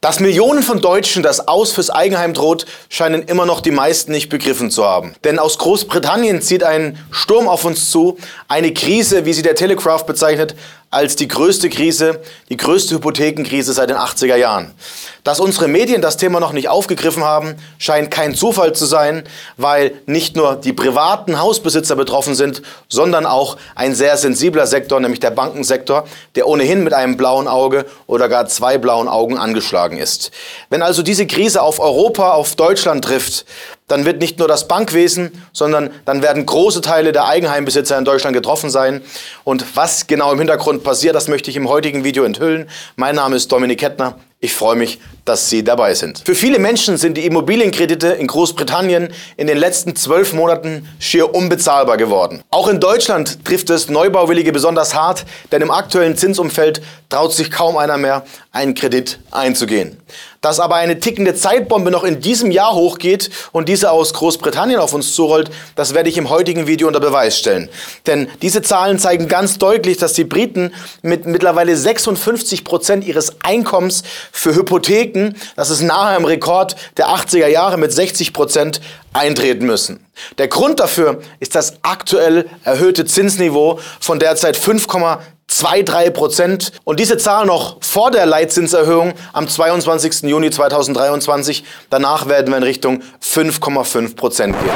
Dass Millionen von Deutschen das Aus fürs Eigenheim droht, scheinen immer noch die meisten nicht begriffen zu haben. Denn aus Großbritannien zieht ein Sturm auf uns zu, eine Krise, wie sie der Telegraph bezeichnet, als die größte Krise, die größte Hypothekenkrise seit den 80er Jahren. Dass unsere Medien das Thema noch nicht aufgegriffen haben, scheint kein Zufall zu sein, weil nicht nur die privaten Hausbesitzer betroffen sind, sondern auch ein sehr sensibler Sektor, nämlich der Bankensektor, der ohnehin mit einem blauen Auge oder gar zwei blauen Augen angeschlagen ist. Wenn also diese Krise auf Europa, auf Deutschland trifft, dann wird nicht nur das Bankwesen, sondern dann werden große Teile der Eigenheimbesitzer in Deutschland getroffen sein. Und was genau im Hintergrund passiert, das möchte ich im heutigen Video enthüllen. Mein Name ist Dominik Kettner. Ich freue mich, dass Sie dabei sind. Für viele Menschen sind die Immobilienkredite in Großbritannien in den letzten zwölf Monaten schier unbezahlbar geworden. Auch in Deutschland trifft es Neubauwillige besonders hart, denn im aktuellen Zinsumfeld traut sich kaum einer mehr, einen Kredit einzugehen. Dass aber eine tickende Zeitbombe noch in diesem Jahr hochgeht und diese aus Großbritannien auf uns zurollt, das werde ich im heutigen Video unter Beweis stellen. Denn diese Zahlen zeigen ganz deutlich, dass die Briten mit mittlerweile 56 Prozent ihres Einkommens für Hypotheken, das ist nahe am Rekord der 80er Jahre mit 60 Prozent, eintreten müssen. Der Grund dafür ist das aktuell erhöhte Zinsniveau von derzeit 5,23 Prozent und diese Zahl noch vor der Leitzinserhöhung am 22. Juni 2023. Danach werden wir in Richtung 5,5 Prozent gehen.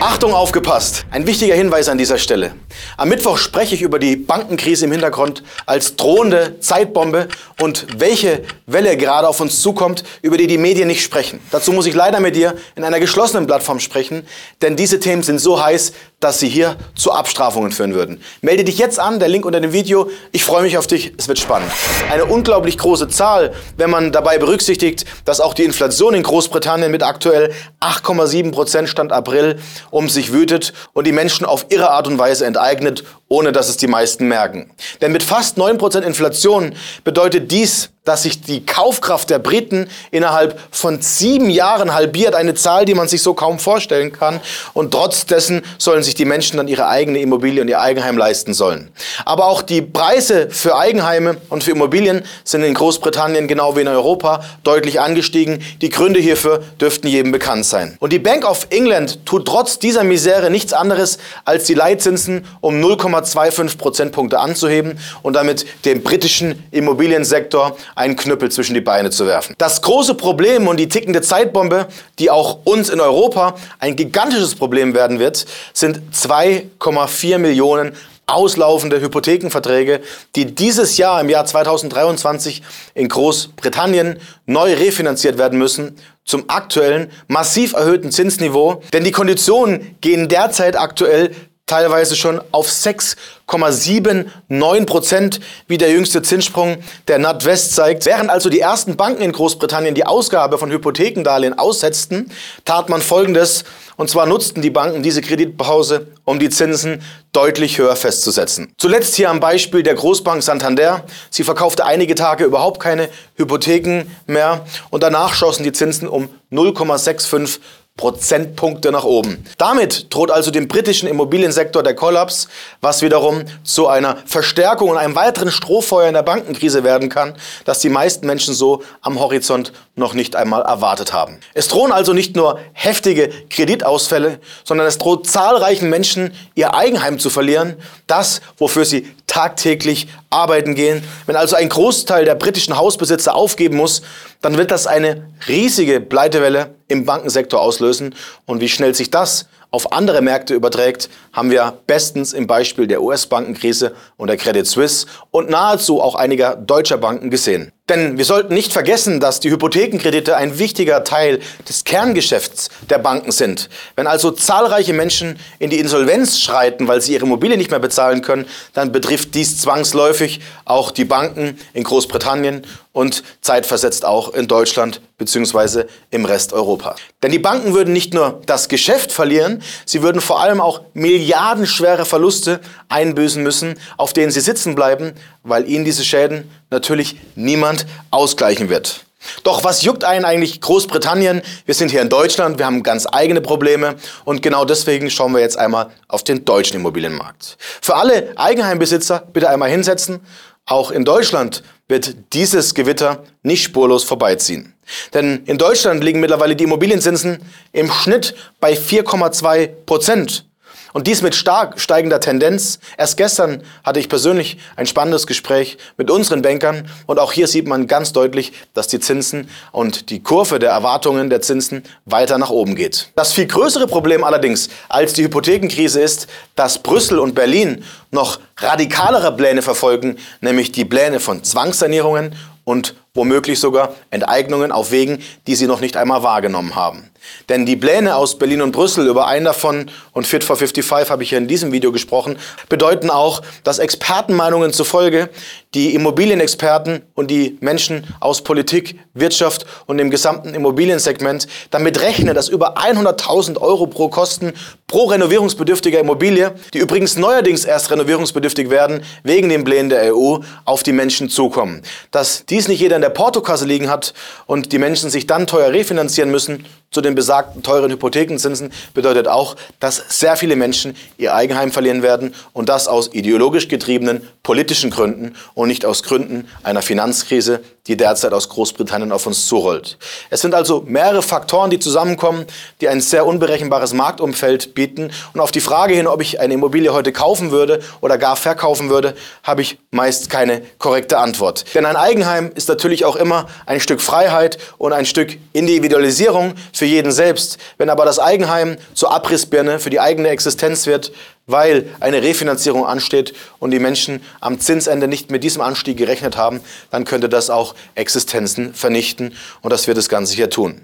Achtung, aufgepasst! Ein wichtiger Hinweis an dieser Stelle. Am Mittwoch spreche ich über die Bankenkrise im Hintergrund als drohende Zeitbombe und welche Welle gerade auf uns zukommt, über die die Medien nicht sprechen. Dazu muss ich leider mit dir in einer geschlossenen Plattform sprechen, denn diese Themen sind so heiß, dass sie hier zu Abstrafungen führen würden. Melde dich jetzt an, der Link unter dem Video. Ich freue mich auf dich, es wird spannend. Eine unglaublich große Zahl, wenn man dabei berücksichtigt, dass auch die Inflation in Großbritannien mit aktuell 8,7 Prozent Stand April um sich wütet und die Menschen auf ihre Art und Weise enteignet, ohne dass es die meisten merken. Denn mit fast 9 Prozent Inflation bedeutet dies dass sich die Kaufkraft der Briten innerhalb von sieben Jahren halbiert. Eine Zahl, die man sich so kaum vorstellen kann. Und trotz dessen sollen sich die Menschen dann ihre eigene Immobilie und ihr Eigenheim leisten sollen. Aber auch die Preise für Eigenheime und für Immobilien sind in Großbritannien genau wie in Europa deutlich angestiegen. Die Gründe hierfür dürften jedem bekannt sein. Und die Bank of England tut trotz dieser Misere nichts anderes, als die Leitzinsen um 0,25 Prozentpunkte anzuheben und damit den britischen Immobiliensektor einen Knüppel zwischen die Beine zu werfen. Das große Problem und die tickende Zeitbombe, die auch uns in Europa ein gigantisches Problem werden wird, sind 2,4 Millionen auslaufende Hypothekenverträge, die dieses Jahr im Jahr 2023 in Großbritannien neu refinanziert werden müssen zum aktuellen massiv erhöhten Zinsniveau, denn die Konditionen gehen derzeit aktuell teilweise schon auf 6,79 Prozent, wie der jüngste Zinssprung der NatWest zeigt. Während also die ersten Banken in Großbritannien die Ausgabe von Hypothekendarlehen aussetzten, tat man Folgendes, und zwar nutzten die Banken diese Kreditpause, um die Zinsen deutlich höher festzusetzen. Zuletzt hier am Beispiel der Großbank Santander. Sie verkaufte einige Tage überhaupt keine Hypotheken mehr und danach schossen die Zinsen um 0,65 Prozentpunkte nach oben. Damit droht also dem britischen Immobiliensektor der Kollaps, was wiederum zu einer Verstärkung und einem weiteren Strohfeuer in der Bankenkrise werden kann, das die meisten Menschen so am Horizont noch nicht einmal erwartet haben. Es drohen also nicht nur heftige Kreditausfälle, sondern es droht zahlreichen Menschen ihr Eigenheim zu verlieren, das, wofür sie tagtäglich arbeiten gehen. Wenn also ein Großteil der britischen Hausbesitzer aufgeben muss, dann wird das eine riesige Pleitewelle im Bankensektor auslösen. Und wie schnell sich das auf andere Märkte überträgt, haben wir bestens im Beispiel der US-Bankenkrise und der Credit Suisse und nahezu auch einiger deutscher Banken gesehen. Denn wir sollten nicht vergessen, dass die Hypothekenkredite ein wichtiger Teil des Kerngeschäfts der Banken sind. Wenn also zahlreiche Menschen in die Insolvenz schreiten, weil sie ihre Immobilie nicht mehr bezahlen können, dann betrifft dies zwangsläufig auch die Banken in Großbritannien und zeitversetzt auch in Deutschland bzw. im Rest Europas. Denn die Banken würden nicht nur das Geschäft verlieren, sie würden vor allem auch milliardenschwere Verluste einbüßen müssen, auf denen sie sitzen bleiben, weil ihnen diese Schäden natürlich niemand ausgleichen wird. Doch was juckt einen eigentlich Großbritannien? Wir sind hier in Deutschland, wir haben ganz eigene Probleme und genau deswegen schauen wir jetzt einmal auf den deutschen Immobilienmarkt. Für alle Eigenheimbesitzer bitte einmal hinsetzen. Auch in Deutschland wird dieses Gewitter nicht spurlos vorbeiziehen. Denn in Deutschland liegen mittlerweile die Immobilienzinsen im Schnitt bei 4,2 Prozent. Und dies mit stark steigender Tendenz. Erst gestern hatte ich persönlich ein spannendes Gespräch mit unseren Bankern und auch hier sieht man ganz deutlich, dass die Zinsen und die Kurve der Erwartungen der Zinsen weiter nach oben geht. Das viel größere Problem allerdings als die Hypothekenkrise ist, dass Brüssel und Berlin noch radikalere Pläne verfolgen, nämlich die Pläne von Zwangssanierungen und womöglich sogar Enteignungen auf Wegen, die sie noch nicht einmal wahrgenommen haben. Denn die Pläne aus Berlin und Brüssel, über einen davon und Fit for 55 habe ich hier in diesem Video gesprochen, bedeuten auch, dass Expertenmeinungen zufolge die Immobilienexperten und die Menschen aus Politik, Wirtschaft und dem gesamten Immobiliensegment damit rechnen, dass über 100.000 Euro pro Kosten pro renovierungsbedürftiger Immobilie, die übrigens neuerdings erst renovierungsbedürftig werden, wegen den Plänen der EU, auf die Menschen zukommen. Dass dies nicht jeder in der Portokasse liegen hat und die Menschen sich dann teuer refinanzieren müssen, zu den besagten teuren Hypothekenzinsen bedeutet auch, dass sehr viele Menschen ihr Eigenheim verlieren werden und das aus ideologisch getriebenen politischen Gründen und nicht aus Gründen einer Finanzkrise, die derzeit aus Großbritannien auf uns zurollt. Es sind also mehrere Faktoren, die zusammenkommen, die ein sehr unberechenbares Marktumfeld bieten. Und auf die Frage hin, ob ich eine Immobilie heute kaufen würde oder gar verkaufen würde, habe ich meist keine korrekte Antwort. Denn ein Eigenheim ist natürlich auch immer ein Stück Freiheit und ein Stück Individualisierung für jeden selbst. Wenn aber das Eigenheim zur Abrissbirne für die eigene Existenz wird, weil eine Refinanzierung ansteht und die Menschen am Zinsende nicht mit diesem Anstieg gerechnet haben, dann könnte das auch Existenzen vernichten und das wird das Ganze hier tun.